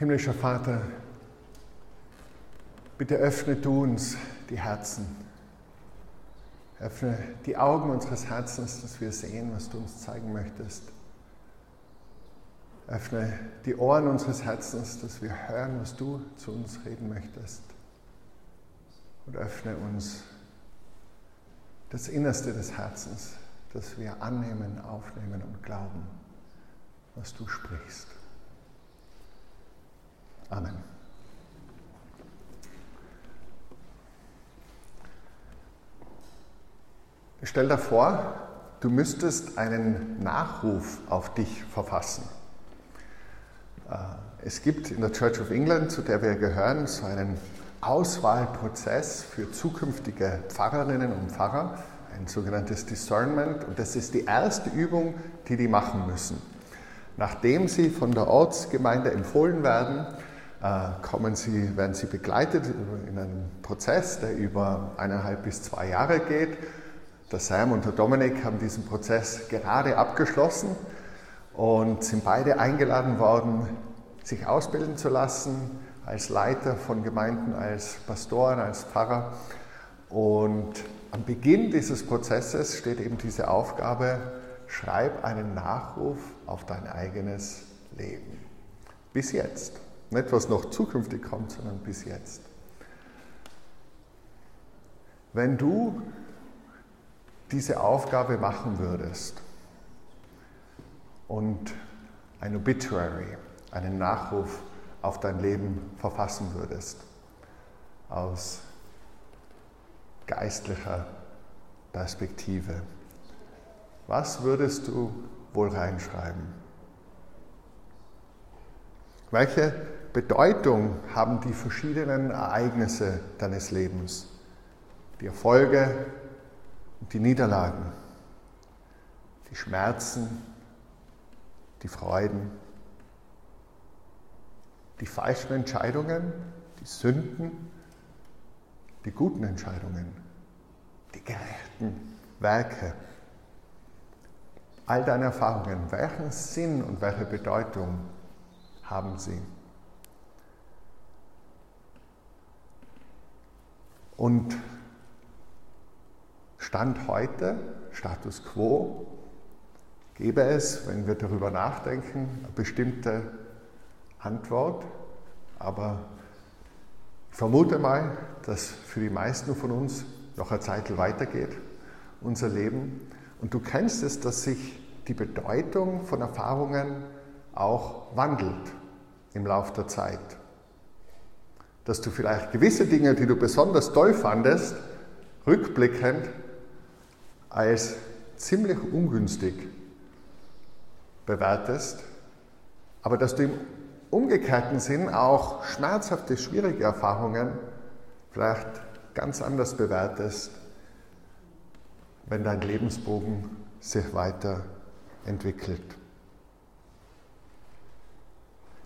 Himmlischer Vater, bitte öffne du uns die Herzen. Öffne die Augen unseres Herzens, dass wir sehen, was du uns zeigen möchtest. Öffne die Ohren unseres Herzens, dass wir hören, was du zu uns reden möchtest. Und öffne uns das Innerste des Herzens, dass wir annehmen, aufnehmen und glauben, was du sprichst. Amen. Stell dir vor, du müsstest einen Nachruf auf dich verfassen. Äh, es gibt in der Church of England, zu der wir gehören, so einen Auswahlprozess für zukünftige Pfarrerinnen und Pfarrer, ein sogenanntes Discernment. Und das ist die erste Übung, die die machen müssen. Nachdem sie von der Ortsgemeinde empfohlen werden, kommen sie, werden sie begleitet in einem Prozess, der über eineinhalb bis zwei Jahre geht. Der Sam und der Dominik haben diesen Prozess gerade abgeschlossen und sind beide eingeladen worden, sich ausbilden zu lassen als Leiter von Gemeinden, als Pastoren, als Pfarrer. Und am Beginn dieses Prozesses steht eben diese Aufgabe, schreib einen Nachruf auf dein eigenes Leben. Bis jetzt. Nicht was noch zukünftig kommt, sondern bis jetzt. Wenn du diese Aufgabe machen würdest und ein Obituary, einen Nachruf auf dein Leben verfassen würdest, aus geistlicher Perspektive, was würdest du wohl reinschreiben? Welche Bedeutung haben die verschiedenen Ereignisse deines Lebens? Die Erfolge und die Niederlagen, die Schmerzen, die Freuden, die falschen Entscheidungen, die Sünden, die guten Entscheidungen, die gerechten Werke. All deine Erfahrungen, welchen Sinn und welche Bedeutung haben sie? Und Stand heute, Status quo, gäbe es, wenn wir darüber nachdenken, eine bestimmte Antwort, aber ich vermute mal, dass für die meisten von uns noch eine Zeit weitergeht, unser Leben. Und du kennst es, dass sich die Bedeutung von Erfahrungen auch wandelt im Laufe der Zeit dass du vielleicht gewisse Dinge, die du besonders toll fandest, rückblickend als ziemlich ungünstig bewertest, aber dass du im umgekehrten Sinn auch schmerzhafte, schwierige Erfahrungen vielleicht ganz anders bewertest, wenn dein Lebensbogen sich weiterentwickelt.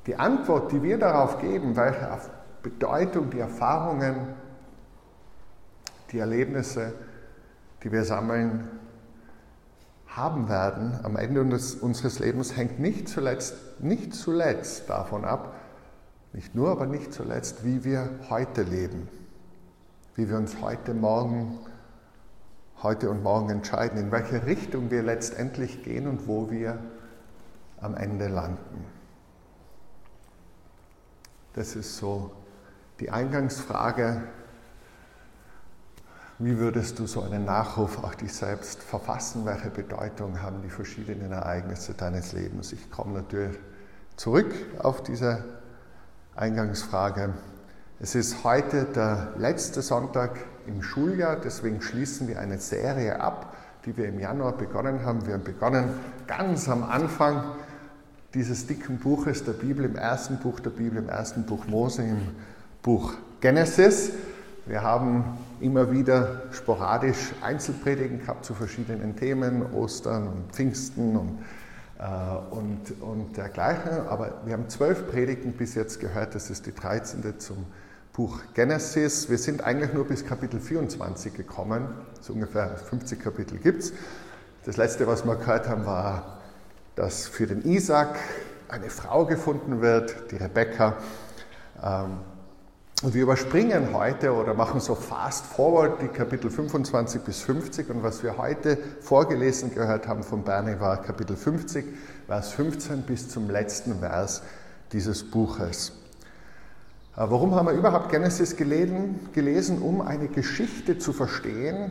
Die Antwort, die wir darauf geben, welche Bedeutung, die Erfahrungen, die Erlebnisse, die wir sammeln, haben werden am Ende unseres Lebens, hängt nicht zuletzt, nicht zuletzt davon ab, nicht nur, aber nicht zuletzt, wie wir heute leben, wie wir uns heute Morgen, heute und morgen entscheiden, in welche Richtung wir letztendlich gehen und wo wir am Ende landen. Das ist so die Eingangsfrage, wie würdest du so einen Nachruf auf dich selbst verfassen? Welche Bedeutung haben die verschiedenen Ereignisse deines Lebens? Ich komme natürlich zurück auf diese Eingangsfrage. Es ist heute der letzte Sonntag im Schuljahr, deswegen schließen wir eine Serie ab, die wir im Januar begonnen haben. Wir haben begonnen ganz am Anfang dieses dicken Buches der Bibel, im ersten Buch der Bibel, im ersten Buch Mose, im Buch Genesis. Wir haben immer wieder sporadisch Einzelpredigen gehabt zu verschiedenen Themen, Ostern und Pfingsten und, äh, und, und dergleichen. Aber wir haben zwölf Predigten bis jetzt gehört. Das ist die 13. zum Buch Genesis. Wir sind eigentlich nur bis Kapitel 24 gekommen. So ungefähr 50 Kapitel gibt es. Das letzte, was wir gehört haben, war, dass für den Isaac eine Frau gefunden wird, die Rebecca. Ähm, und wir überspringen heute oder machen so fast forward die Kapitel 25 bis 50. Und was wir heute vorgelesen gehört haben von Bernie war Kapitel 50, Vers 15 bis zum letzten Vers dieses Buches. Äh, warum haben wir überhaupt Genesis gelesen? gelesen? Um eine Geschichte zu verstehen,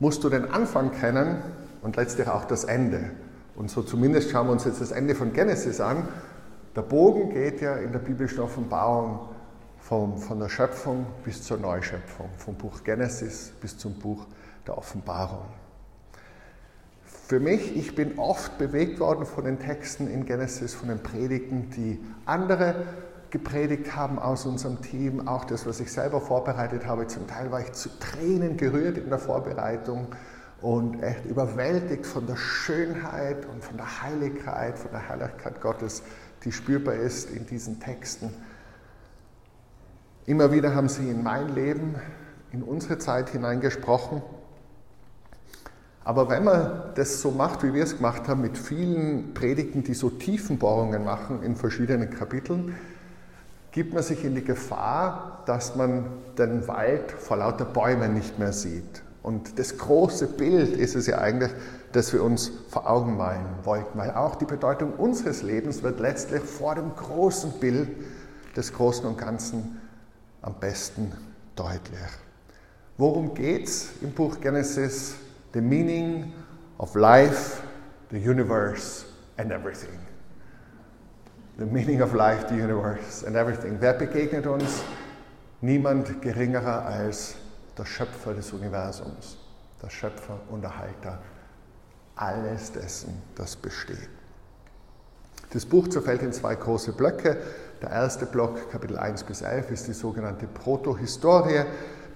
musst du den Anfang kennen und letztlich auch das Ende. Und so zumindest schauen wir uns jetzt das Ende von Genesis an. Der Bogen geht ja in der biblischen Offenbarung vom, von der Schöpfung bis zur Neuschöpfung, vom Buch Genesis bis zum Buch der Offenbarung. Für mich, ich bin oft bewegt worden von den Texten in Genesis, von den Predigten, die andere gepredigt haben aus unserem Team, auch das, was ich selber vorbereitet habe. Zum Teil war ich zu Tränen gerührt in der Vorbereitung und echt überwältigt von der Schönheit und von der Heiligkeit, von der Herrlichkeit Gottes, die spürbar ist in diesen Texten. Immer wieder haben sie in mein Leben, in unsere Zeit hineingesprochen. Aber wenn man das so macht, wie wir es gemacht haben, mit vielen Predigten, die so Tiefenbohrungen machen in verschiedenen Kapiteln, gibt man sich in die Gefahr, dass man den Wald vor lauter Bäumen nicht mehr sieht. Und das große Bild ist es ja eigentlich, das wir uns vor Augen malen wollten, weil auch die Bedeutung unseres Lebens wird letztlich vor dem großen Bild des Großen und Ganzen am besten deutlich. Worum geht es im Buch Genesis? The meaning of life, the universe and everything. The meaning of life, the universe and everything. Wer begegnet uns? Niemand geringerer als der Schöpfer des Universums, der Schöpfer und Erhalter alles dessen, das besteht. Das Buch zerfällt in zwei große Blöcke. Der erste Block, Kapitel 1 bis 11, ist die sogenannte Protohistorie,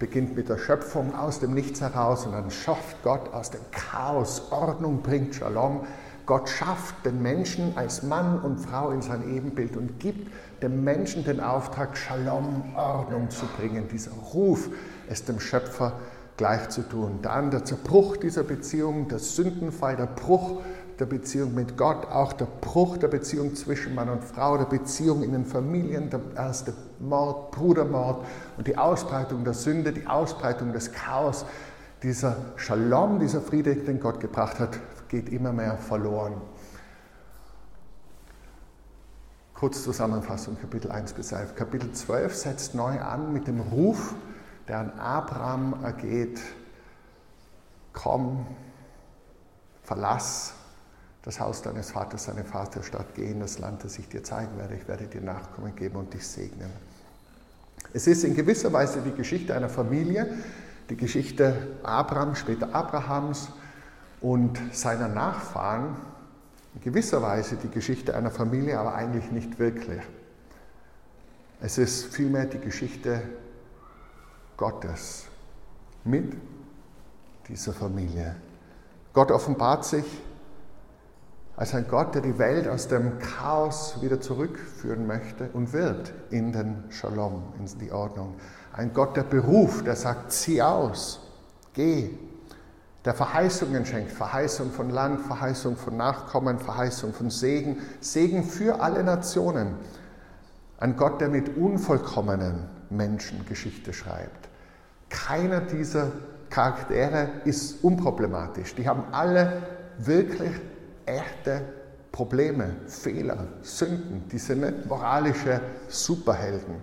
beginnt mit der Schöpfung aus dem Nichts heraus und dann schafft Gott aus dem Chaos Ordnung, bringt Shalom. Gott schafft den Menschen als Mann und Frau in sein Ebenbild und gibt dem Menschen den Auftrag, Shalom, Ordnung zu bringen. Dieser Ruf, es dem Schöpfer gleich zu tun. Dann der Zerbruch dieser Beziehung, der Sündenfall, der Bruch der Beziehung mit Gott, auch der Bruch der Beziehung zwischen Mann und Frau, der Beziehung in den Familien, der erste Mord, Brudermord und die Ausbreitung der Sünde, die Ausbreitung des Chaos. Dieser Shalom, dieser Friede, den Gott gebracht hat, geht immer mehr verloren. Kurz Zusammenfassung, Kapitel 1 bis 11. Kapitel 12 setzt neu an mit dem Ruf, der an Abraham ergeht. Komm, verlass das Haus deines Vaters, deine Vaterstadt, geh in das Land, das ich dir zeigen werde. Ich werde dir Nachkommen geben und dich segnen. Es ist in gewisser Weise die Geschichte einer Familie, die Geschichte Abraham, später Abrahams und seiner Nachfahren. In gewisser Weise die Geschichte einer Familie, aber eigentlich nicht wirklich. Es ist vielmehr die Geschichte Gottes mit dieser Familie. Gott offenbart sich als ein Gott, der die Welt aus dem Chaos wieder zurückführen möchte und wird in den Shalom, in die Ordnung. Ein Gott, der beruft, der sagt, zieh aus, geh, der Verheißungen schenkt, Verheißung von Land, Verheißung von Nachkommen, Verheißung von Segen, Segen für alle Nationen. Ein Gott, der mit unvollkommenen Menschen Geschichte schreibt. Keiner dieser Charaktere ist unproblematisch. Die haben alle wirklich echte Probleme, Fehler, Sünden. Die sind nicht moralische Superhelden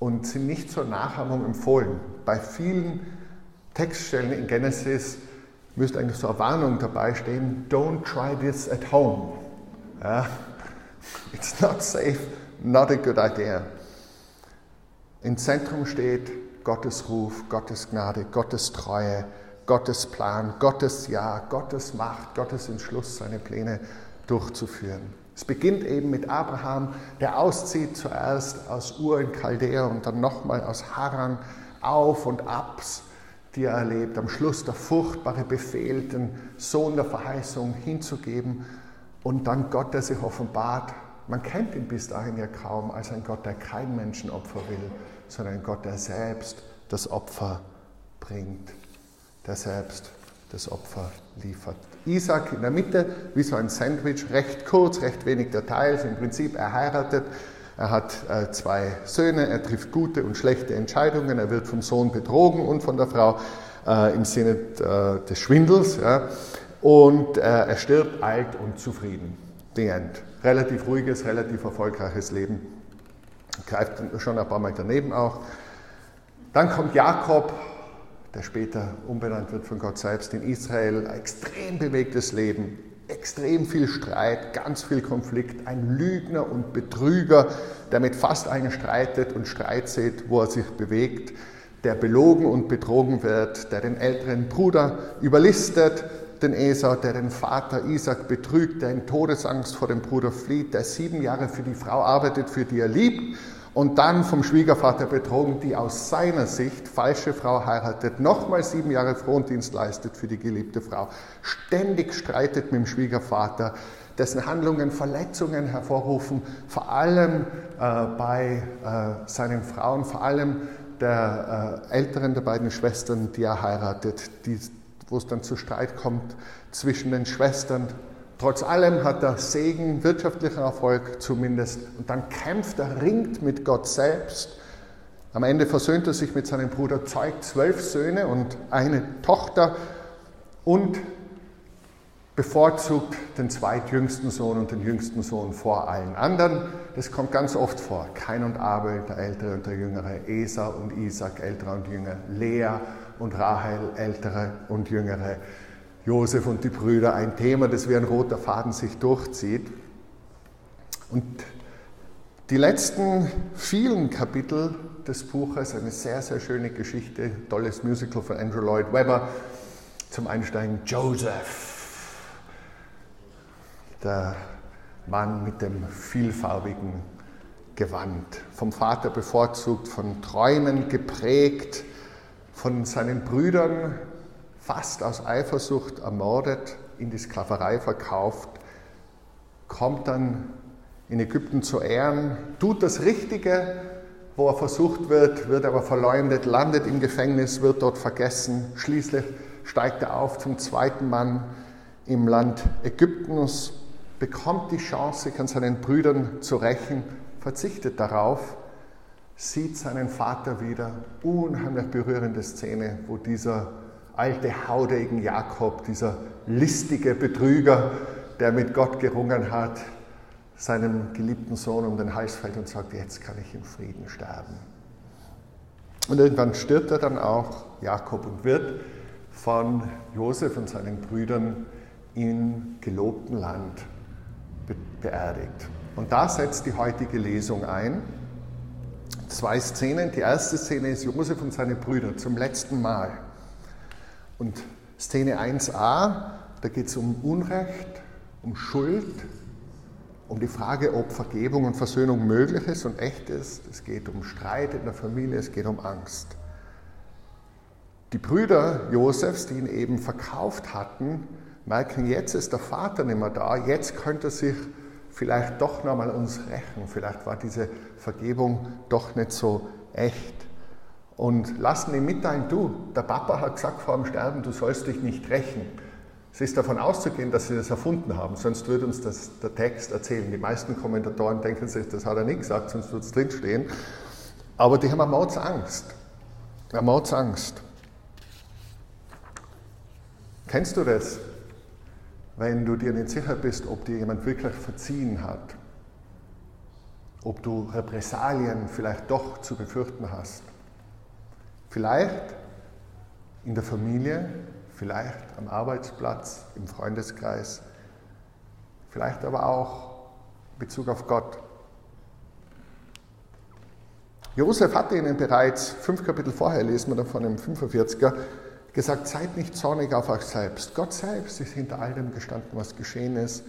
und sind nicht zur Nachahmung empfohlen. Bei vielen Textstellen in Genesis müsste eigentlich so eine Warnung dabei stehen: Don't try this at home. Ja? It's not safe, not a good idea. Im Zentrum steht Gottes Ruf, Gottes Gnade, Gottes Treue, Gottes Plan, Gottes Ja, Gottes Macht, Gottes Entschluss, seine Pläne durchzuführen. Es beginnt eben mit Abraham, der auszieht zuerst aus Ur in Chaldea und dann nochmal aus Haran, Auf und Abs, die er erlebt. Am Schluss der furchtbare Befehl, den Sohn der Verheißung hinzugeben und dann Gott, der sich offenbart. Man kennt ihn bis dahin ja kaum als ein Gott, der kein Menschenopfer will, sondern ein Gott, der selbst das Opfer bringt der selbst das Opfer liefert. Isaac in der Mitte, wie so ein Sandwich, recht kurz, recht wenig Details. Im Prinzip, er heiratet, er hat äh, zwei Söhne, er trifft gute und schlechte Entscheidungen, er wird vom Sohn betrogen und von der Frau äh, im Sinne äh, des Schwindels. Ja. Und äh, er stirbt alt und zufrieden. The end. Relativ ruhiges, relativ erfolgreiches Leben. Greift schon ein paar Mal daneben auch. Dann kommt Jakob, der später umbenannt wird von Gott selbst in Israel. Ein extrem bewegtes Leben, extrem viel Streit, ganz viel Konflikt. Ein Lügner und Betrüger, der mit fast allen streitet und Streit sieht, wo er sich bewegt. Der belogen und betrogen wird, der den älteren Bruder überlistet, den Esau, der den Vater Isaac betrügt, der in Todesangst vor dem Bruder flieht, der sieben Jahre für die Frau arbeitet, für die er liebt und dann vom Schwiegervater betrogen, die aus seiner Sicht falsche Frau heiratet, nochmal sieben Jahre Frondienst leistet für die geliebte Frau, ständig streitet mit dem Schwiegervater, dessen Handlungen Verletzungen hervorrufen, vor allem äh, bei äh, seinen Frauen, vor allem der äh, älteren der beiden Schwestern, die er heiratet, die wo es dann zu Streit kommt zwischen den Schwestern. Trotz allem hat er Segen, wirtschaftlichen Erfolg zumindest. Und dann kämpft er, ringt mit Gott selbst. Am Ende versöhnt er sich mit seinem Bruder, zeugt zwölf Söhne und eine Tochter und bevorzugt den zweitjüngsten Sohn und den jüngsten Sohn vor allen anderen. Das kommt ganz oft vor. Kain und Abel, der Ältere und der Jüngere, Esau und Isaac, Älterer und Jünger, Lea und Rahel, ältere und jüngere, Josef und die Brüder, ein Thema, das wie ein roter Faden sich durchzieht. Und die letzten vielen Kapitel des Buches, eine sehr, sehr schöne Geschichte, tolles Musical von Andrew Lloyd Webber, zum Einsteigen Joseph, der Mann mit dem vielfarbigen Gewand, vom Vater bevorzugt, von Träumen geprägt, von seinen Brüdern fast aus Eifersucht ermordet, in die Sklaverei verkauft, kommt dann in Ägypten zu Ehren, tut das Richtige, wo er versucht wird, wird aber verleumdet, landet im Gefängnis, wird dort vergessen. Schließlich steigt er auf zum zweiten Mann im Land Ägyptens, bekommt die Chance, sich an seinen Brüdern zu rächen, verzichtet darauf sieht seinen Vater wieder. Unheimlich berührende Szene, wo dieser alte haudegen Jakob, dieser listige Betrüger, der mit Gott gerungen hat, seinem geliebten Sohn um den Hals fällt und sagt, jetzt kann ich in Frieden sterben. Und irgendwann stirbt er dann auch, Jakob, und wird von Josef und seinen Brüdern im gelobten Land beerdigt. Und da setzt die heutige Lesung ein zwei Szenen. Die erste Szene ist Josef und seine Brüder zum letzten Mal. Und Szene 1a, da geht es um Unrecht, um Schuld, um die Frage, ob Vergebung und Versöhnung möglich ist und echt ist. Es geht um Streit in der Familie, es geht um Angst. Die Brüder Josefs, die ihn eben verkauft hatten, merken, jetzt ist der Vater nicht mehr da, jetzt könnte er sich vielleicht doch nochmal uns rächen. Vielleicht war diese Vergebung doch nicht so echt. Und lassen ihm mitteilen, du, der Papa hat gesagt vor dem Sterben, du sollst dich nicht rächen. Es ist davon auszugehen, dass sie das erfunden haben, sonst würde uns das der Text erzählen. Die meisten Kommentatoren denken sich, das hat er nicht gesagt, sonst würde es drinstehen. Aber die haben eine Mordsangst. Eine Mordsangst. Kennst du das? wenn du dir nicht sicher bist, ob dir jemand wirklich verziehen hat, ob du Repressalien vielleicht doch zu befürchten hast. Vielleicht in der Familie, vielleicht am Arbeitsplatz, im Freundeskreis, vielleicht aber auch in Bezug auf Gott. Josef hatte ihnen bereits fünf Kapitel vorher, lesen wir davon im 45er, gesagt, seid nicht zornig auf euch selbst. Gott selbst ist hinter all dem gestanden, was geschehen ist,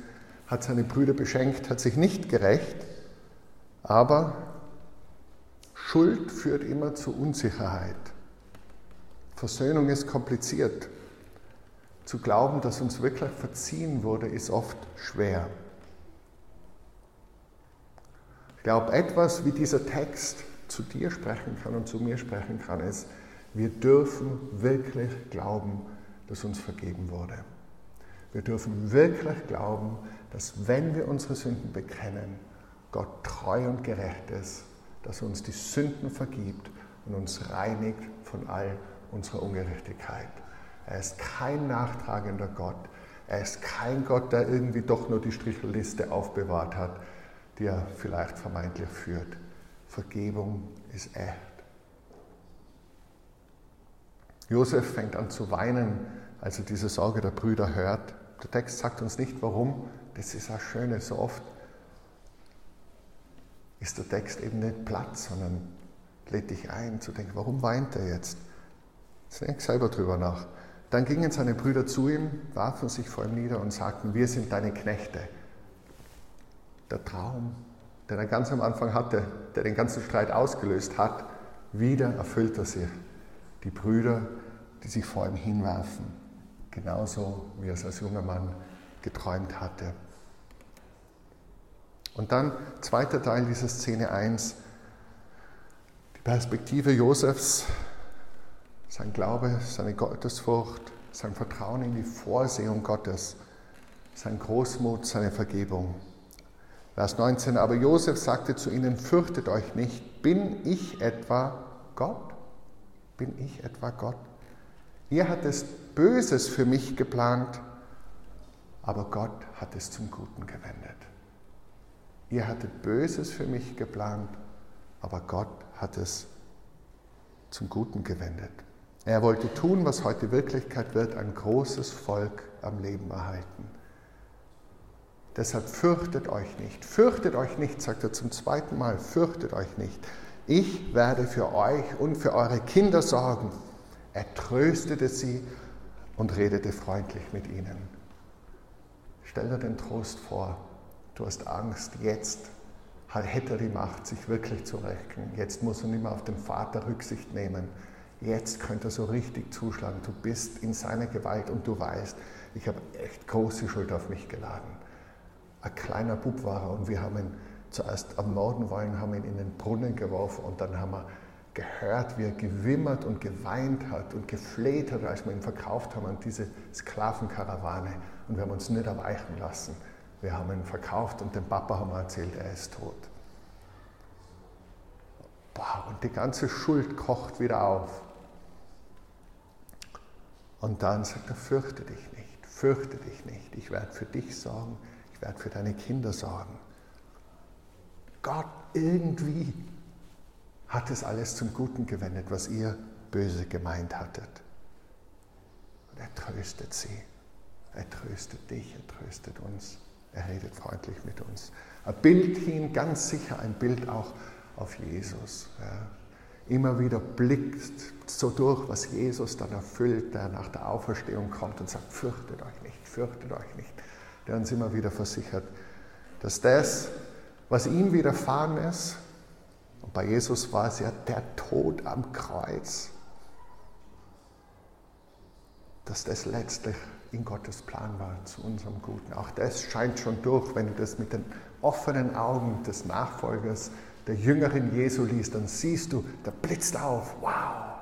hat seine Brüder beschenkt, hat sich nicht gerecht, aber Schuld führt immer zu Unsicherheit. Versöhnung ist kompliziert. Zu glauben, dass uns wirklich verziehen wurde, ist oft schwer. Ich glaube, etwas wie dieser Text zu dir sprechen kann und zu mir sprechen kann, ist, wir dürfen wirklich glauben, das uns vergeben wurde. Wir dürfen wirklich glauben, dass wenn wir unsere Sünden bekennen, Gott treu und gerecht ist, dass er uns die Sünden vergibt und uns reinigt von all unserer Ungerechtigkeit. Er ist kein nachtragender Gott. Er ist kein Gott, der irgendwie doch nur die Strichelliste aufbewahrt hat, die er vielleicht vermeintlich führt. Vergebung ist echt. Josef fängt an zu weinen, als er diese Sorge der Brüder hört. Der Text sagt uns nicht warum, das ist das Schöne. So oft ist der Text eben nicht platt, sondern lädt dich ein zu denken, warum weint er jetzt? Denk selber drüber nach. Dann gingen seine Brüder zu ihm, warfen sich vor ihm nieder und sagten, wir sind deine Knechte. Der Traum, den er ganz am Anfang hatte, der den ganzen Streit ausgelöst hat, wieder erfüllt er sich. Die Brüder, die sich vor ihm hinwerfen, genauso wie er es als junger Mann geträumt hatte. Und dann zweiter Teil dieser Szene 1, die Perspektive Josefs sein Glaube, seine Gottesfurcht, sein Vertrauen in die Vorsehung Gottes, sein Großmut, seine Vergebung. Vers 19, aber Josef sagte zu ihnen, fürchtet euch nicht, bin ich etwa Gott? Bin ich etwa Gott? Ihr hattet Böses für mich geplant, aber Gott hat es zum Guten gewendet. Ihr hattet Böses für mich geplant, aber Gott hat es zum Guten gewendet. Er wollte tun, was heute Wirklichkeit wird, ein großes Volk am Leben erhalten. Deshalb fürchtet euch nicht. Fürchtet euch nicht, sagt er zum zweiten Mal, fürchtet euch nicht. Ich werde für euch und für eure Kinder sorgen. Er tröstete sie und redete freundlich mit ihnen. Stell dir den Trost vor. Du hast Angst, jetzt hätte er die Macht, sich wirklich zu rächen. Jetzt muss er nicht mehr auf den Vater Rücksicht nehmen Jetzt könnte er so richtig zuschlagen. Du bist in seiner Gewalt und du weißt, ich habe echt große Schuld auf mich geladen. Ein kleiner Bub war er und wir haben ihn zuerst ermorden wollen, haben ihn in den Brunnen geworfen und dann haben wir gehört, wie er gewimmert und geweint hat und gefleht hat, als wir ihn verkauft haben an diese Sklavenkarawane. Und wir haben uns nicht erweichen lassen. Wir haben ihn verkauft und dem Papa haben wir erzählt, er ist tot. Boah, und die ganze Schuld kocht wieder auf. Und dann sagt er, fürchte dich nicht, fürchte dich nicht. Ich werde für dich sorgen, ich werde für deine Kinder sorgen. Gott irgendwie hat es alles zum Guten gewendet, was ihr böse gemeint hattet. Und er tröstet sie. Er tröstet dich, er tröstet uns. Er redet freundlich mit uns. Ein Bild hin, ganz sicher ein Bild auch auf Jesus. Ja immer wieder blickt so durch, was Jesus dann erfüllt, der nach der Auferstehung kommt und sagt, fürchtet euch nicht, fürchtet euch nicht, der uns immer wieder versichert, dass das, was ihm widerfahren ist, und bei Jesus war es ja der Tod am Kreuz, dass das letztlich in Gottes Plan war zu unserem Guten. Auch das scheint schon durch, wenn du das mit den offenen Augen des Nachfolgers der Jüngerin Jesu liest, dann siehst du, da blitzt auf, wow,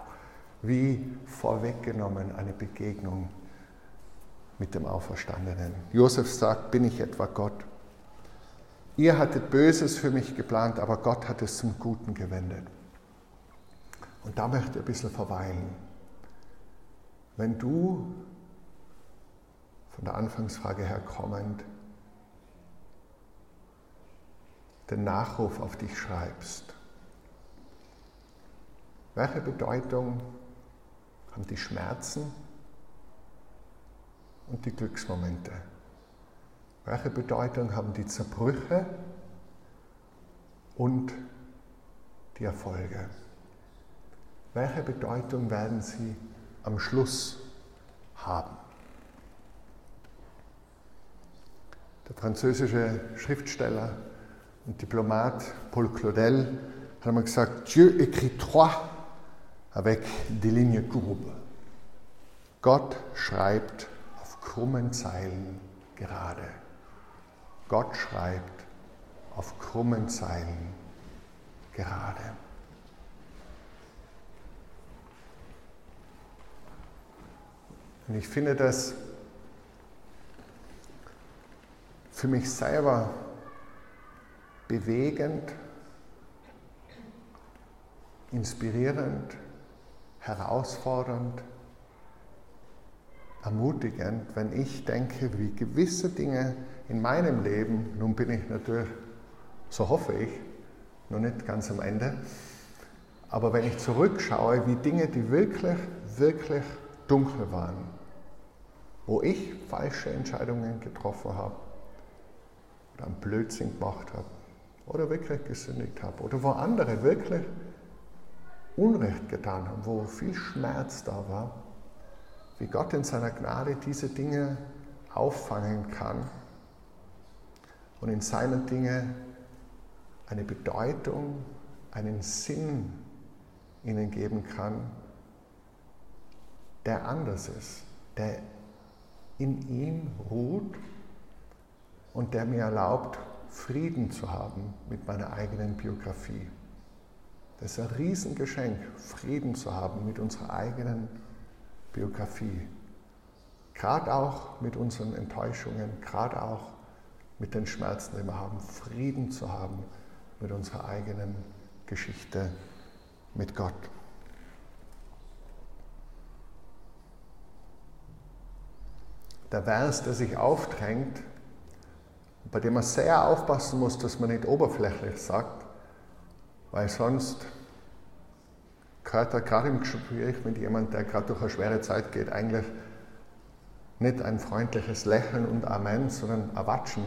wie vorweggenommen eine Begegnung mit dem Auferstandenen. Josef sagt, bin ich etwa Gott? Ihr hattet Böses für mich geplant, aber Gott hat es zum Guten gewendet. Und da möchte ich ein bisschen verweilen. Wenn du von der Anfangsfrage her kommend den Nachruf auf dich schreibst. Welche Bedeutung haben die Schmerzen und die Glücksmomente? Welche Bedeutung haben die Zerbrüche und die Erfolge? Welche Bedeutung werden sie am Schluss haben? Der französische Schriftsteller ein Diplomat, Paul Claudel, hat einmal gesagt, Dieu écrit trois avec des lignes courbes. Gott schreibt auf krummen Zeilen gerade. Gott schreibt auf krummen Zeilen gerade. Und ich finde das für mich selber bewegend, inspirierend, herausfordernd, ermutigend, wenn ich denke, wie gewisse Dinge in meinem Leben, nun bin ich natürlich, so hoffe ich, noch nicht ganz am Ende, aber wenn ich zurückschaue, wie Dinge, die wirklich, wirklich dunkel waren, wo ich falsche Entscheidungen getroffen habe, oder einen Blödsinn gemacht habe, oder wirklich gesündigt habe, oder wo andere wirklich Unrecht getan haben, wo viel Schmerz da war, wie Gott in seiner Gnade diese Dinge auffangen kann und in seinen Dingen eine Bedeutung, einen Sinn ihnen geben kann, der anders ist, der in ihm ruht und der mir erlaubt, Frieden zu haben mit meiner eigenen Biografie. Das ist ein Riesengeschenk, Frieden zu haben mit unserer eigenen Biografie. Gerade auch mit unseren Enttäuschungen, gerade auch mit den Schmerzen, die wir haben, Frieden zu haben mit unserer eigenen Geschichte mit Gott. Der Vers, der sich aufdrängt, bei dem man sehr aufpassen muss, dass man nicht oberflächlich sagt, weil sonst gehört er gerade im Gespräch mit jemandem, der gerade durch eine schwere Zeit geht, eigentlich nicht ein freundliches Lächeln und Amen, sondern Erwatschen,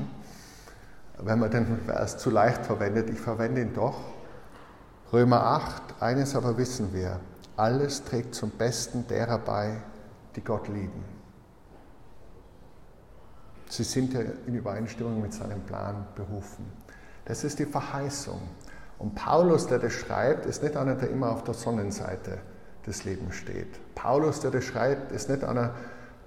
wenn man den Vers zu leicht verwendet. Ich verwende ihn doch. Römer 8, eines aber wissen wir, alles trägt zum Besten derer bei, die Gott lieben. Sie sind ja in Übereinstimmung mit seinem Plan berufen. Das ist die Verheißung. Und Paulus, der das schreibt, ist nicht einer, der immer auf der Sonnenseite des Lebens steht. Paulus, der das schreibt, ist nicht einer,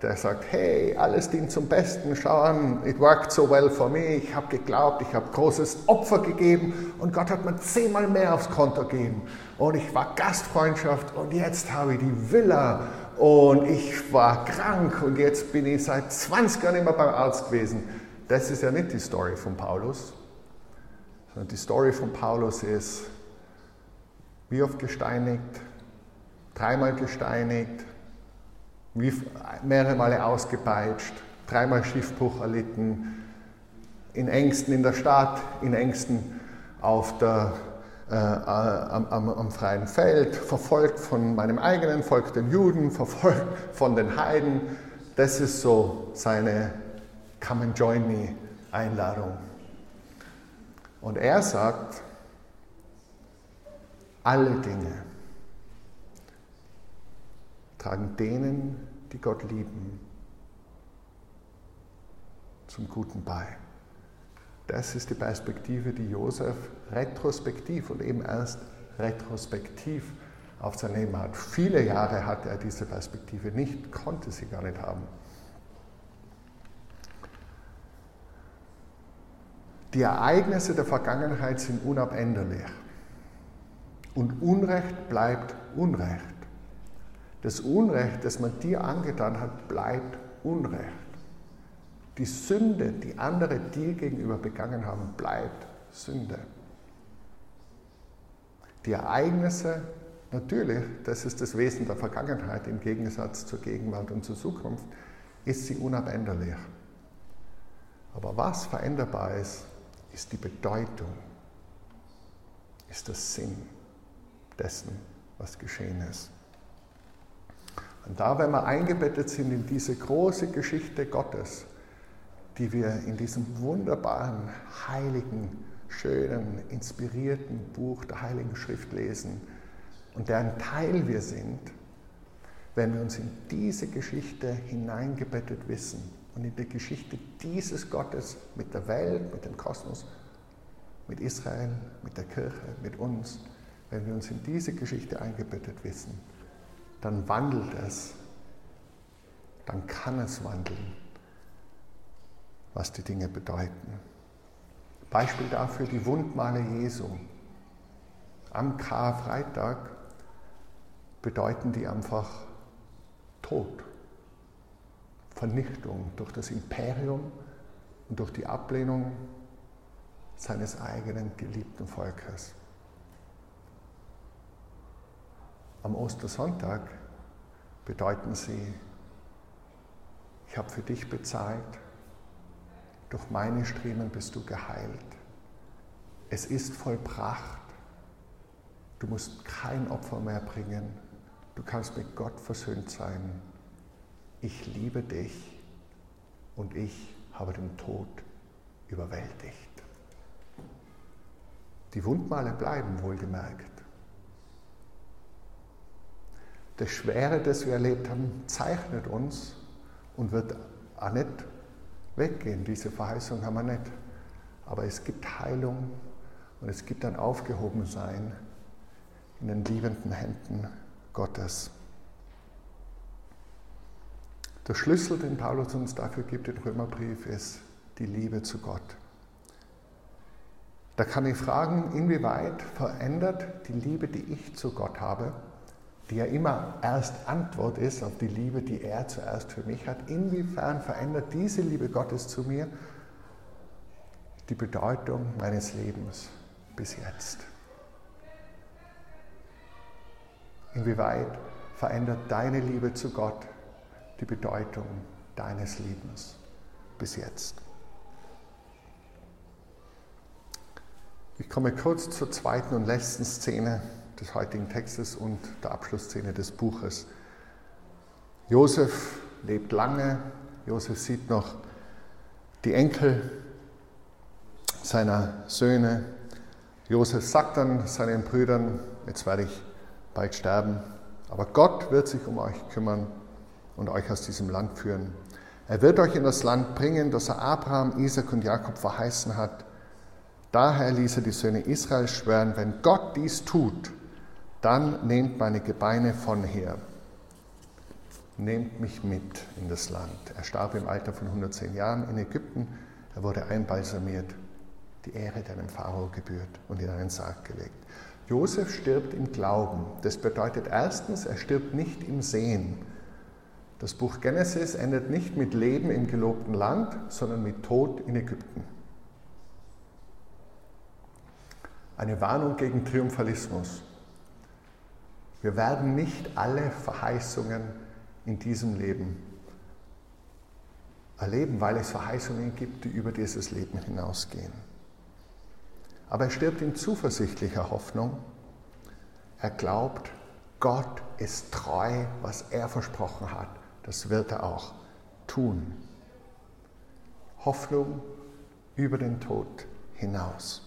der sagt, hey, alles dient zum Besten, schau an, it worked so well for me, ich habe geglaubt, ich habe großes Opfer gegeben und Gott hat mir zehnmal mehr aufs Konto gegeben und ich war Gastfreundschaft und jetzt habe ich die Villa und ich war krank und jetzt bin ich seit 20 Jahren immer beim Arzt gewesen. Das ist ja nicht die Story von Paulus, die Story von Paulus ist, wie oft gesteinigt, dreimal gesteinigt, mehrere Male ausgepeitscht, dreimal Schiffbruch erlitten, in Ängsten in der Stadt, in Ängsten auf der, äh, am, am, am, freien Feld, verfolgt von meinem eigenen Volk, den Juden, verfolgt von den Heiden. Das ist so seine Come and Join Me Einladung. Und er sagt, alle Dinge tragen denen, die Gott lieben, zum Guten bei. Das ist die Perspektive, die Josef retrospektiv und eben erst retrospektiv auf sein Leben hat. Viele Jahre hatte er diese Perspektive nicht, konnte sie gar nicht haben. Die Ereignisse der Vergangenheit sind unabänderlich und Unrecht bleibt Unrecht. Das Unrecht, das man dir angetan hat, bleibt Unrecht. Die Sünde, die andere dir gegenüber begangen haben, bleibt Sünde. Die Ereignisse, natürlich, das ist das Wesen der Vergangenheit im Gegensatz zur Gegenwart und zur Zukunft, ist sie unabänderlich. Aber was veränderbar ist, ist die Bedeutung, ist der Sinn dessen, was geschehen ist. Und da, wenn wir eingebettet sind in diese große Geschichte Gottes, die wir in diesem wunderbaren, heiligen, schönen, inspirierten Buch der Heiligen Schrift lesen und deren Teil wir sind, wenn wir uns in diese Geschichte hineingebettet wissen und in die Geschichte dieses Gottes mit der Welt, mit dem Kosmos, mit Israel, mit der Kirche, mit uns, wenn wir uns in diese Geschichte eingebettet wissen, dann wandelt es, dann kann es wandeln, was die Dinge bedeuten. Beispiel dafür die Wundmale Jesu. Am Karfreitag bedeuten die einfach Tod. Vernichtung durch das Imperium und durch die Ablehnung seines eigenen geliebten Volkes. Am Ostersonntag bedeuten sie, ich habe für dich bezahlt, durch meine Striemen bist du geheilt. Es ist vollbracht. Du musst kein Opfer mehr bringen. Du kannst mit Gott versöhnt sein. Ich liebe dich und ich habe den Tod überwältigt. Die Wundmale bleiben wohlgemerkt. Das Schwere, das wir erlebt haben, zeichnet uns und wird auch nicht weggehen. Diese Verheißung haben wir nicht. Aber es gibt Heilung und es gibt ein Aufgehobensein in den liebenden Händen Gottes. Der Schlüssel, den Paulus uns dafür gibt im Römerbrief, ist die Liebe zu Gott. Da kann ich fragen, inwieweit verändert die Liebe, die ich zu Gott habe, die ja immer erst Antwort ist auf die Liebe, die er zuerst für mich hat, inwiefern verändert diese Liebe Gottes zu mir die Bedeutung meines Lebens bis jetzt? Inwieweit verändert deine Liebe zu Gott die Bedeutung deines Lebens bis jetzt? Ich komme kurz zur zweiten und letzten Szene des heutigen Textes und der Abschlussszene des Buches. Josef lebt lange. Josef sieht noch die Enkel seiner Söhne. Josef sagt dann seinen Brüdern, jetzt werde ich bald sterben, aber Gott wird sich um euch kümmern und euch aus diesem Land führen. Er wird euch in das Land bringen, das er Abraham, Isaac und Jakob verheißen hat. Daher ließ er die Söhne Israel schwören, wenn Gott dies tut, dann nehmt meine Gebeine von her. Nehmt mich mit in das Land. Er starb im Alter von 110 Jahren in Ägypten. Er wurde einbalsamiert. Die Ehre, die einem Pharao gebührt und in einen Sarg gelegt. Josef stirbt im Glauben. Das bedeutet erstens, er stirbt nicht im Sehen. Das Buch Genesis endet nicht mit Leben im gelobten Land, sondern mit Tod in Ägypten. Eine Warnung gegen Triumphalismus. Wir werden nicht alle Verheißungen in diesem Leben erleben, weil es Verheißungen gibt, die über dieses Leben hinausgehen. Aber er stirbt in zuversichtlicher Hoffnung. Er glaubt, Gott ist treu, was er versprochen hat. Das wird er auch tun. Hoffnung über den Tod hinaus.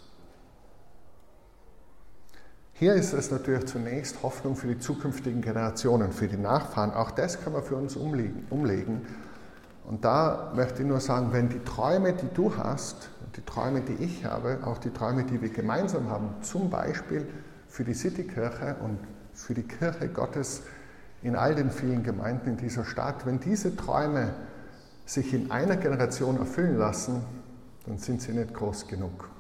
Hier ist es natürlich zunächst Hoffnung für die zukünftigen Generationen, für die Nachfahren. Auch das kann man für uns umlegen. Und da möchte ich nur sagen, wenn die Träume, die du hast, die Träume, die ich habe, auch die Träume, die wir gemeinsam haben, zum Beispiel für die Citykirche und für die Kirche Gottes in all den vielen Gemeinden in dieser Stadt, wenn diese Träume sich in einer Generation erfüllen lassen, dann sind sie nicht groß genug.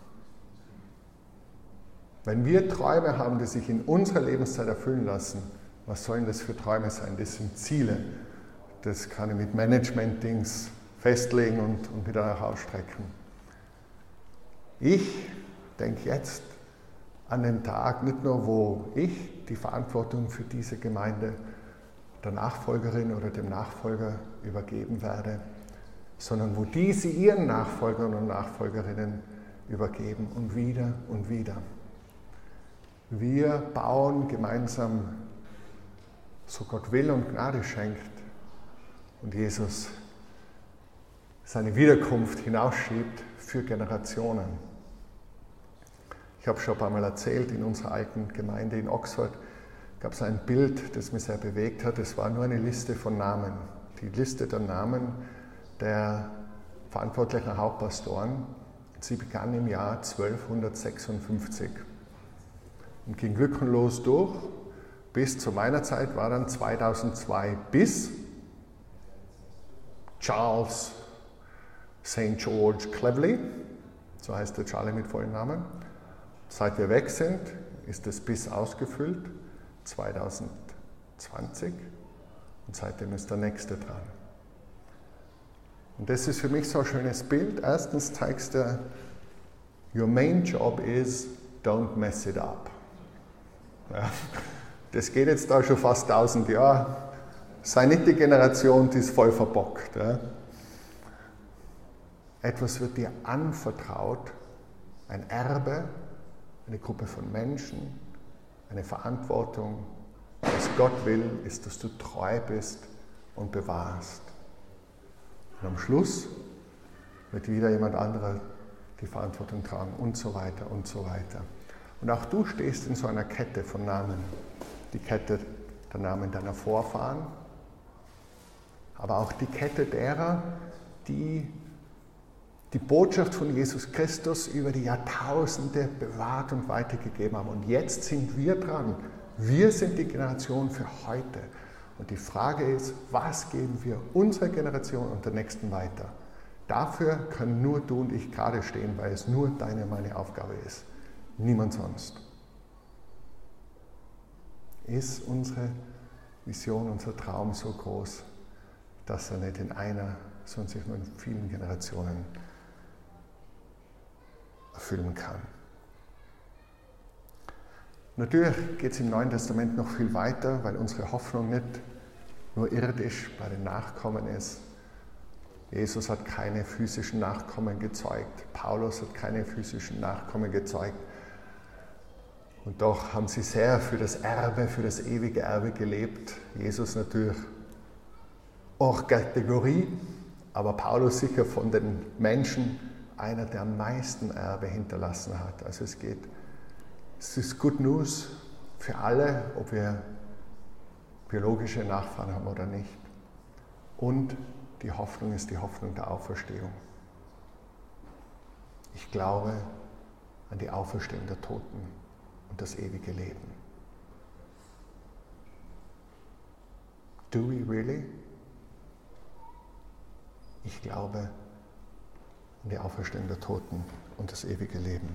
Wenn wir Träume haben, die sich in unserer Lebenszeit erfüllen lassen, was sollen das für Träume sein? Das sind Ziele. Das kann ich mit Management-Dings festlegen und, und wieder nach ausstrecken. Ich denke jetzt an den Tag, nicht nur wo ich die Verantwortung für diese Gemeinde der Nachfolgerin oder dem Nachfolger übergeben werde, sondern wo diese ihren Nachfolgern und Nachfolgerinnen übergeben und wieder und wieder. Wir bauen gemeinsam, so Gott will und Gnade schenkt und Jesus seine Wiederkunft hinausschiebt für Generationen. Ich habe schon ein paar Mal erzählt, in unserer alten Gemeinde in Oxford gab es ein Bild, das mich sehr bewegt hat. Es war nur eine Liste von Namen. Die Liste der Namen der verantwortlichen Hauptpastoren. Sie begann im Jahr 1256 und ging lückenlos durch. Bis zu meiner Zeit war dann 2002 bis Charles St. George Cleverly, so heißt der Charlie mit vollen Namen. Seit wir weg sind, ist das bis ausgefüllt, 2020, und seitdem ist der nächste dran. Und das ist für mich so ein schönes Bild. Erstens zeigst du, your main job is, don't mess it up. Ja, das geht jetzt da schon fast 1000 Jahre. Sei nicht die Generation, die es voll verbockt. Ja. Etwas wird dir anvertraut, ein Erbe, eine Gruppe von Menschen, eine Verantwortung. Was Gott will, ist, dass du treu bist und bewahrst. Und am Schluss wird wieder jemand anderer die Verantwortung tragen und so weiter und so weiter. Und auch du stehst in so einer Kette von Namen. Die Kette der Namen deiner Vorfahren, aber auch die Kette derer, die die Botschaft von Jesus Christus über die Jahrtausende bewahrt und weitergegeben haben. Und jetzt sind wir dran. Wir sind die Generation für heute. Und die Frage ist, was geben wir unserer Generation und der nächsten weiter? Dafür können nur du und ich gerade stehen, weil es nur deine meine Aufgabe ist. Niemand sonst. Ist unsere Vision, unser Traum so groß, dass er nicht in einer, sondern in vielen Generationen erfüllen kann. Natürlich geht es im Neuen Testament noch viel weiter, weil unsere Hoffnung nicht nur irdisch bei den Nachkommen ist. Jesus hat keine physischen Nachkommen gezeugt, Paulus hat keine physischen Nachkommen gezeugt. Und doch haben sie sehr für das Erbe, für das ewige Erbe gelebt. Jesus natürlich auch Kategorie, aber Paulus sicher von den Menschen einer, der am meisten Erbe hinterlassen hat. Also es geht, es ist Good News für alle, ob wir biologische Nachfahren haben oder nicht. Und die Hoffnung ist die Hoffnung der Auferstehung. Ich glaube an die Auferstehung der Toten und das ewige Leben. Do we really? Ich glaube und die Auferstehung der Toten und das ewige Leben.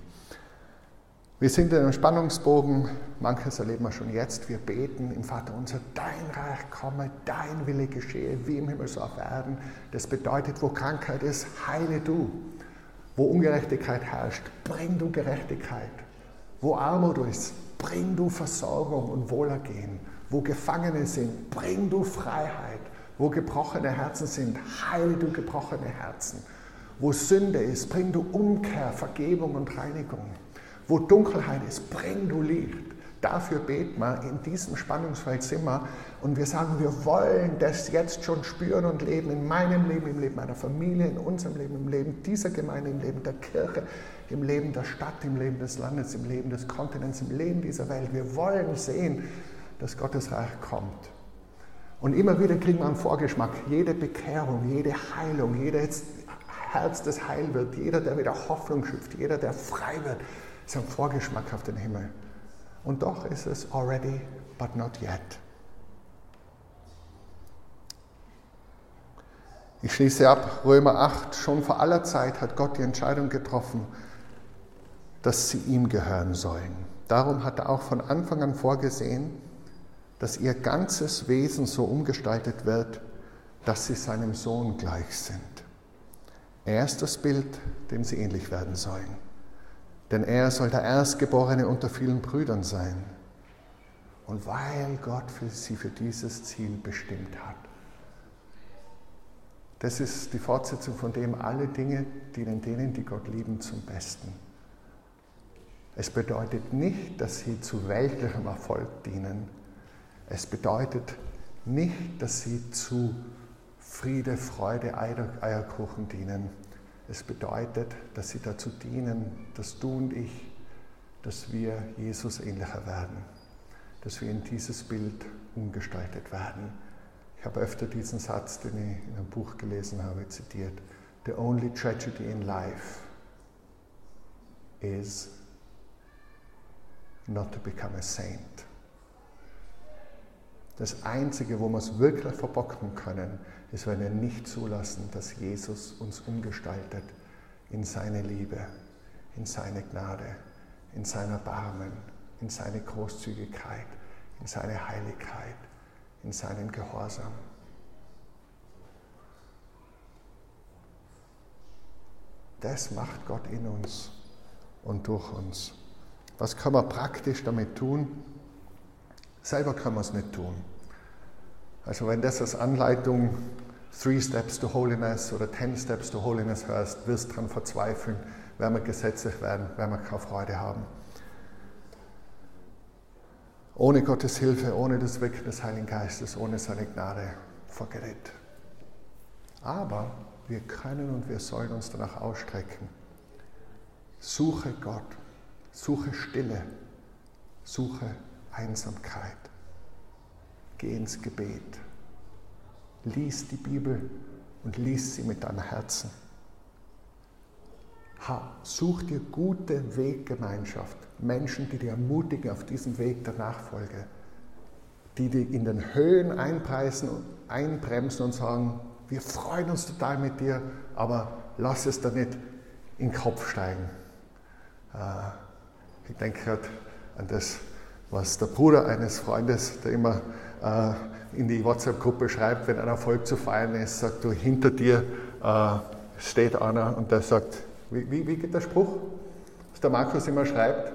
Wir sind in einem Spannungsbogen, manches erleben wir schon jetzt. Wir beten im Vater unser, dein Reich komme, dein Wille geschehe, wie im Himmel so auf Erden. Das bedeutet, wo Krankheit ist, heile du. Wo Ungerechtigkeit herrscht, bring du Gerechtigkeit. Wo Armut ist, bring du Versorgung und Wohlergehen. Wo Gefangene sind, bring du Freiheit. Wo gebrochene Herzen sind, heile du gebrochene Herzen. Wo Sünde ist, bring du Umkehr, Vergebung und Reinigung. Wo Dunkelheit ist, bring du Licht. Dafür beten wir, in diesem Spannungsfeld sind und wir sagen, wir wollen das jetzt schon spüren und leben, in meinem Leben, im Leben meiner Familie, in unserem Leben, im Leben dieser Gemeinde, im Leben der Kirche, im Leben der Stadt, im Leben des Landes, im Leben des Kontinents, im Leben dieser Welt. Wir wollen sehen, dass Gottes Reich kommt. Und immer wieder kriegen wir einen Vorgeschmack. Jede Bekehrung, jede Heilung, jedes Herz, das heil wird, jeder, der wieder Hoffnung schöpft, jeder, der frei wird, ist ein Vorgeschmack auf den Himmel. Und doch ist es already, but not yet. Ich schließe ab, Römer 8, schon vor aller Zeit hat Gott die Entscheidung getroffen, dass sie ihm gehören sollen. Darum hat er auch von Anfang an vorgesehen, dass ihr ganzes Wesen so umgestaltet wird, dass sie seinem Sohn gleich sind. Er ist das Bild, dem sie ähnlich werden sollen. Denn er soll der Erstgeborene unter vielen Brüdern sein. Und weil Gott für sie für dieses Ziel bestimmt hat. Das ist die Fortsetzung von dem, alle Dinge dienen denen, die Gott lieben, zum Besten. Es bedeutet nicht, dass sie zu weltlichem Erfolg dienen. Es bedeutet nicht, dass sie zu Friede, Freude, Eierkuchen dienen. Es bedeutet, dass sie dazu dienen, dass du und ich, dass wir Jesus ähnlicher werden, dass wir in dieses Bild umgestaltet werden. Ich habe öfter diesen Satz, den ich in einem Buch gelesen habe, zitiert. The only tragedy in life is not to become a saint. Das Einzige, wo wir es wirklich verbocken können, ist, wenn wir nicht zulassen, dass Jesus uns umgestaltet in seine Liebe, in seine Gnade, in sein Erbarmen, in seine Großzügigkeit, in seine Heiligkeit, in seinen Gehorsam. Das macht Gott in uns und durch uns. Was kann man praktisch damit tun? Selber kann man es nicht tun. Also wenn das als Anleitung Three Steps to Holiness oder Ten Steps to Holiness hörst, wirst du daran verzweifeln, werden wir gesetzlich werden, werden wir keine Freude haben. Ohne Gottes Hilfe, ohne das Wirken des Heiligen Geistes, ohne seine Gnade, vergerät. Aber wir können und wir sollen uns danach ausstrecken. Suche Gott, suche Stille, suche Einsamkeit. Geh ins Gebet. Lies die Bibel und lies sie mit deinem Herzen. Such dir gute Weggemeinschaft, Menschen, die dir ermutigen auf diesem Weg der Nachfolge, die dich in den Höhen einpreisen und einbremsen und sagen, wir freuen uns total mit dir, aber lass es da nicht in den Kopf steigen. Äh, ich denke gerade an das, was der Bruder eines Freundes, der immer äh, in die WhatsApp-Gruppe schreibt, wenn ein Erfolg zu feiern ist, sagt du, hinter dir äh, steht einer und der sagt, wie, wie, wie, geht der Spruch, was der Markus immer schreibt?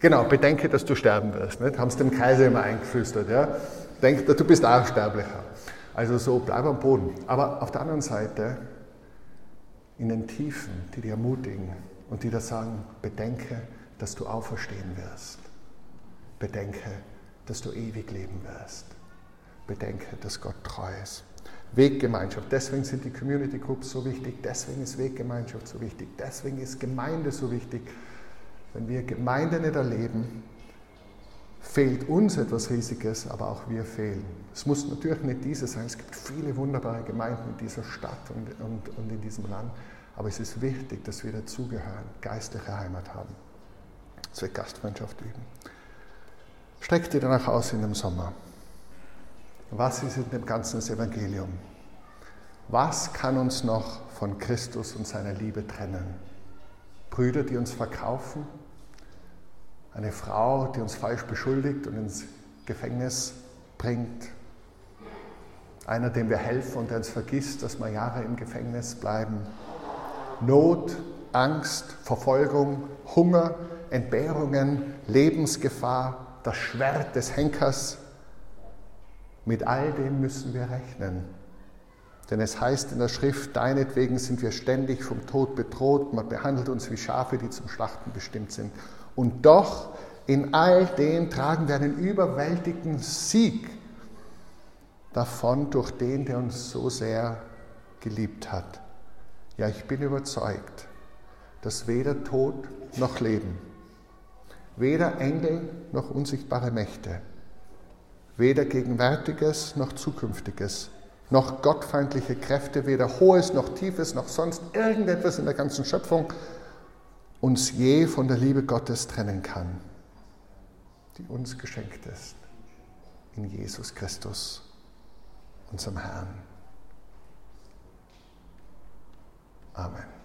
Genau, bedenke, dass du sterben wirst. Haben es dem Kaiser immer eingeflüstert. Ja? Denk, du bist auch sterblicher. Also so, bleib am Boden. Aber auf der anderen Seite, in den Tiefen, die dir ermutigen und die dir sagen, bedenke, dass du auferstehen wirst. Bedenke, dass du ewig leben wirst. Bedenke, dass Gott treu ist. Weggemeinschaft. Deswegen sind die Community Groups so wichtig. Deswegen ist Weggemeinschaft so wichtig. Deswegen ist Gemeinde so wichtig. Wenn wir Gemeinde nicht erleben, fehlt uns etwas Riesiges, aber auch wir fehlen. Es muss natürlich nicht diese sein. Es gibt viele wunderbare Gemeinden in dieser Stadt und, und, und in diesem Land. Aber es ist wichtig, dass wir dazugehören, geistliche Heimat haben. Dass wir Gastfreundschaft üben. Streck dir danach aus in dem Sommer. Was ist in dem ganzen Evangelium? Was kann uns noch von Christus und seiner Liebe trennen? Brüder, die uns verkaufen? Eine Frau, die uns falsch beschuldigt und ins Gefängnis bringt? Einer, dem wir helfen und der uns vergisst, dass wir Jahre im Gefängnis bleiben? Not, Angst, Verfolgung, Hunger, Entbehrungen, Lebensgefahr, das Schwert des Henkers. Mit all dem müssen wir rechnen. Denn es heißt in der Schrift, deinetwegen sind wir ständig vom Tod bedroht, man behandelt uns wie Schafe, die zum Schlachten bestimmt sind. Und doch, in all dem tragen wir einen überwältigenden Sieg davon durch den, der uns so sehr geliebt hat. Ja, ich bin überzeugt, dass weder Tod noch Leben, weder Engel noch unsichtbare Mächte, weder Gegenwärtiges noch Zukünftiges, noch gottfeindliche Kräfte, weder Hohes noch Tiefes noch sonst irgendetwas in der ganzen Schöpfung uns je von der Liebe Gottes trennen kann, die uns geschenkt ist in Jesus Christus, unserem Herrn. Amen.